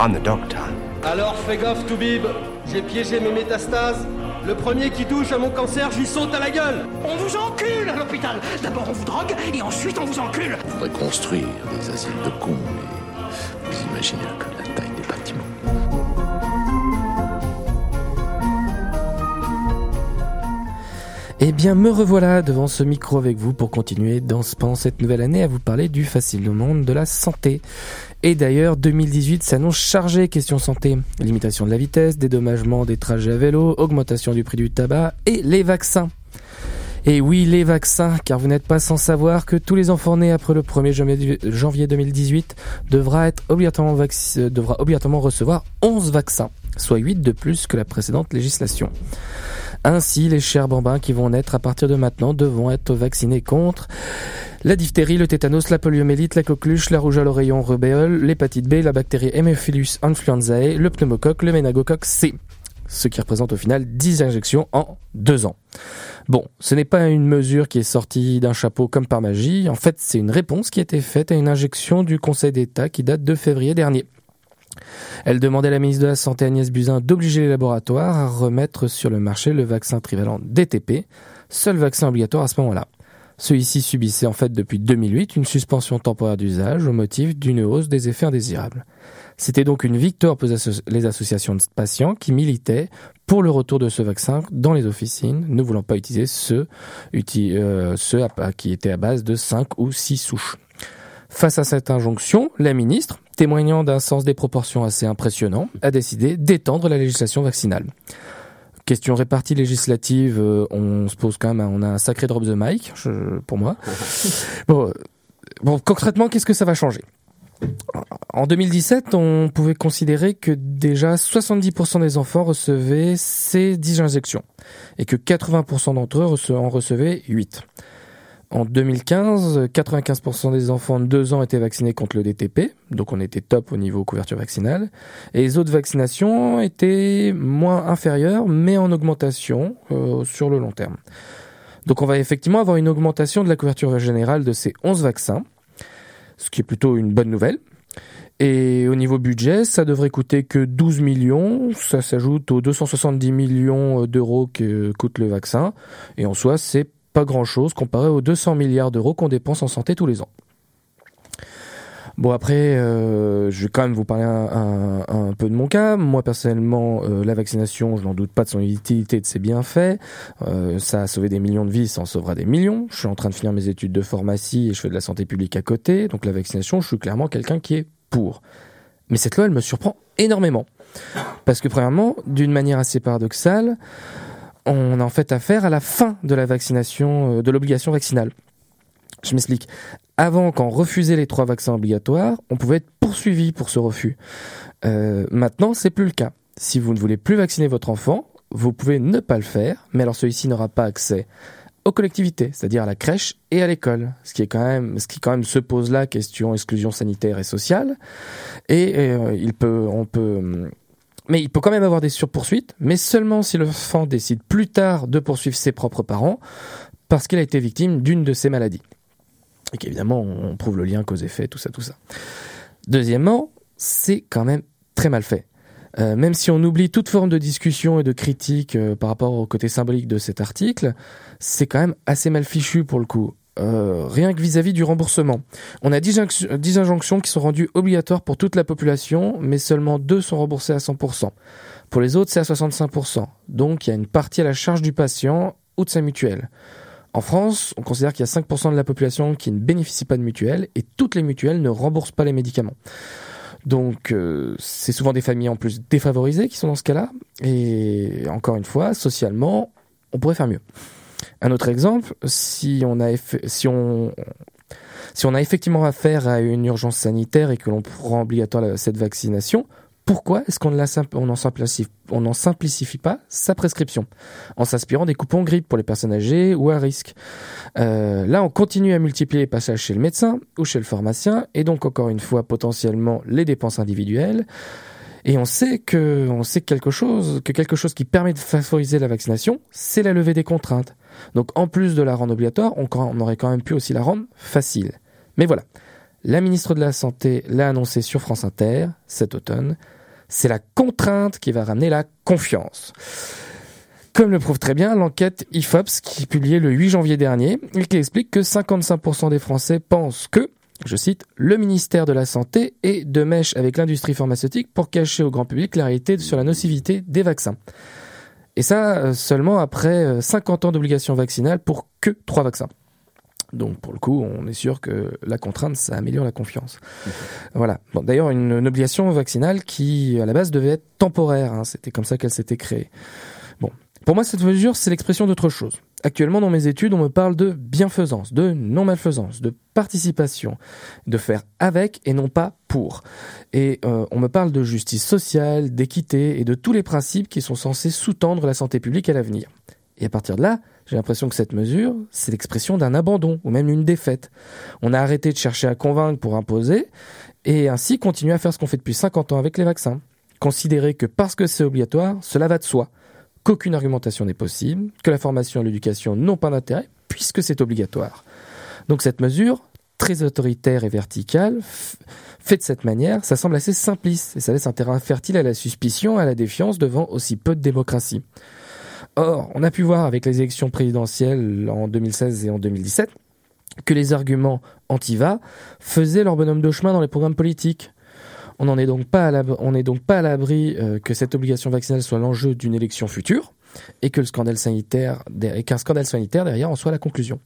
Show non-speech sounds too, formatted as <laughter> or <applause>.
I'm the doctor. Alors fais gaffe, Toubib. J'ai piégé mes métastases. Le premier qui touche à mon cancer, j'y saute à la gueule. On vous encule à l'hôpital. D'abord on vous drogue et ensuite on vous encule. On faudrait construire des asiles de cons, mais vous imaginez que la taille des bâtiments. Eh bien, me revoilà devant ce micro avec vous pour continuer dans pendant cette nouvelle année à vous parler du facile monde de la santé. Et d'ailleurs, 2018 s'annonce chargé question santé. Limitation de la vitesse, dédommagement des trajets à vélo, augmentation du prix du tabac et les vaccins. Et oui, les vaccins, car vous n'êtes pas sans savoir que tous les enfants nés après le 1er janvier 2018 devra être obligatoirement, devra obligatoirement recevoir 11 vaccins, soit 8 de plus que la précédente législation. Ainsi, les chers bambins qui vont naître à partir de maintenant devront être vaccinés contre la diphtérie, le tétanos, la poliomélite, la coqueluche, la rougeole oreillon rubéole, l'hépatite B, la bactérie Haemophilus influenzae, le pneumocoque, le ménagocoque C. Ce qui représente au final 10 injections en 2 ans. Bon, ce n'est pas une mesure qui est sortie d'un chapeau comme par magie. En fait, c'est une réponse qui a été faite à une injection du Conseil d'État qui date de février dernier. Elle demandait à la ministre de la Santé Agnès Buzyn d'obliger les laboratoires à remettre sur le marché le vaccin trivalent DTP, seul vaccin obligatoire à ce moment-là. Celui-ci subissait en fait depuis 2008 une suspension temporaire d'usage au motif d'une hausse des effets indésirables. C'était donc une victoire pour les associations de patients qui militaient pour le retour de ce vaccin dans les officines, ne voulant pas utiliser ceux, euh, qui étaient à base de 5 ou 6 souches. Face à cette injonction, la ministre, témoignant d'un sens des proportions assez impressionnant, a décidé d'étendre la législation vaccinale. Question répartie législative, euh, on se pose quand même, on a un sacré drop the mic, pour moi. <laughs> bon, bon, concrètement, qu'est-ce que ça va changer? En 2017, on pouvait considérer que déjà 70% des enfants recevaient ces 10 injections et que 80% d'entre eux en recevaient 8. En 2015, 95% des enfants de 2 ans étaient vaccinés contre le DTP, donc on était top au niveau couverture vaccinale. Et les autres vaccinations étaient moins inférieures, mais en augmentation euh, sur le long terme. Donc on va effectivement avoir une augmentation de la couverture générale de ces 11 vaccins, ce qui est plutôt une bonne nouvelle. Et au niveau budget, ça devrait coûter que 12 millions. Ça s'ajoute aux 270 millions d'euros que coûte le vaccin. Et en soi, c'est pas grand-chose comparé aux 200 milliards d'euros qu'on dépense en santé tous les ans. Bon après, euh, je vais quand même vous parler un, peu de mon cas. Moi personnellement, euh, la vaccination, je n'en doute pas de son utilité, de ses bienfaits. Euh, ça a sauvé des millions de vies, ça en sauvera des millions. Je suis en train de finir mes études de pharmacie et je fais de la santé publique à côté. Donc la vaccination, je suis clairement quelqu'un qui est pour. Mais cette loi, elle me surprend énormément. Parce que premièrement, d'une manière assez paradoxale, on a en fait affaire à la fin de la vaccination, euh, de l'obligation vaccinale. Je m'explique. Avant, quand on les trois vaccins obligatoires, on pouvait être poursuivi pour ce refus. Euh, maintenant, c'est plus le cas. Si vous ne voulez plus vacciner votre enfant, vous pouvez ne pas le faire, mais alors celui-ci n'aura pas accès aux collectivités, c'est-à-dire à la crèche et à l'école, ce qui est quand même, ce qui quand même se pose là, question exclusion sanitaire et sociale. Et euh, il peut, on peut mais il peut quand même avoir des surpoursuites, mais seulement si l'enfant décide plus tard de poursuivre ses propres parents parce qu'il a été victime d'une de ces maladies. Et qu'évidemment, on prouve le lien cause-effet, tout ça, tout ça. Deuxièmement, c'est quand même très mal fait. Euh, même si on oublie toute forme de discussion et de critique euh, par rapport au côté symbolique de cet article, c'est quand même assez mal fichu pour le coup. Euh, rien que vis-à-vis du remboursement. On a 10, injonctions qui sont rendues obligatoires pour toute la population, mais seulement deux sont remboursées à 100%. Pour les autres, c'est à 65%. Donc il y a une partie à la charge du patient ou de sa mutuelle. En France, on considère qu'il y a 5% de la population qui ne bénéficie pas de mutuelle et toutes les mutuelles ne remboursent pas les médicaments. Donc euh, c'est souvent des familles en plus défavorisées qui sont dans ce cas-là. Et encore une fois, socialement, on pourrait faire mieux. Un autre exemple, si on a, effectivement affaire à une urgence sanitaire et que l'on rend obligatoire cette vaccination, pourquoi est-ce qu'on n'en simplifie pas sa prescription? En s'inspirant des coupons grippe pour les personnes âgées ou à risque euh, Là, on continue à multiplier les passages chez le médecin ou chez le pharmacien et donc encore une fois potentiellement les dépenses individuelles. Et on sait que, on sait quelque chose, que quelque chose qui permet de favoriser la vaccination, c'est la levée des contraintes. Donc en plus de la rendre obligatoire, on, aurait quand même pu aussi la rendre facile. Mais voilà, La ministre de la Santé l'a annoncé sur France Inter cet automne. C'est la contrainte qui va ramener la confiance. Comme le prouve très bien l'enquête IFOPS qui est publiée le 8 janvier dernier et qui explique que 55% des Français pensent que, je cite, le ministère de la Santé est de mèche avec l'industrie pharmaceutique pour cacher au grand public la réalité sur la nocivité des vaccins. Et ça euh, seulement après 50 euh, ans d'obligation vaccinale pour que trois vaccins. Donc pour le coup, on est sûr que la contrainte, ça améliore la confiance. Voilà. Bon, D'ailleurs, une, obligation vaccinale qui, à la base, devait être temporaire. Hein. C'était comme ça qu'elle s'était créée. Pour moi, cette mesure, c'est l'expression d'autre chose. Actuellement, dans mes études, on me parle de bienfaisance, de non-malfaisance, de participation, de faire avec et non pas pour. Et euh, on me parle de justice sociale, d'équité et de tous les principes qui sont censés sous-tendre la santé publique à l'avenir. Et à partir de là, j'ai l'impression que cette mesure, c'est l'expression d'un abandon ou même une défaite. On a arrêté de chercher à convaincre pour imposer et ainsi continuer à faire ce qu'on fait depuis 50 ans avec les vaccins. Considérer que parce que c'est obligatoire, cela va de soi qu'aucune argumentation n'est possible, que la formation et l'éducation n'ont pas d'intérêt puisque c'est obligatoire. Donc cette mesure, très autoritaire et verticale, faite de cette manière, ça semble assez simpliste et ça laisse un terrain fertile à la suspicion, à la défiance devant aussi peu de démocratie. Or, on a pu voir avec les élections présidentielles en 2016 et en 2017 que les arguments anti-va faisaient leur bonhomme de chemin dans les programmes politiques. On n'est donc pas à l'abri euh, que cette obligation vaccinale soit l'enjeu d'une élection future et que le scandale sanitaire qu'un scandale sanitaire derrière en soit la conclusion.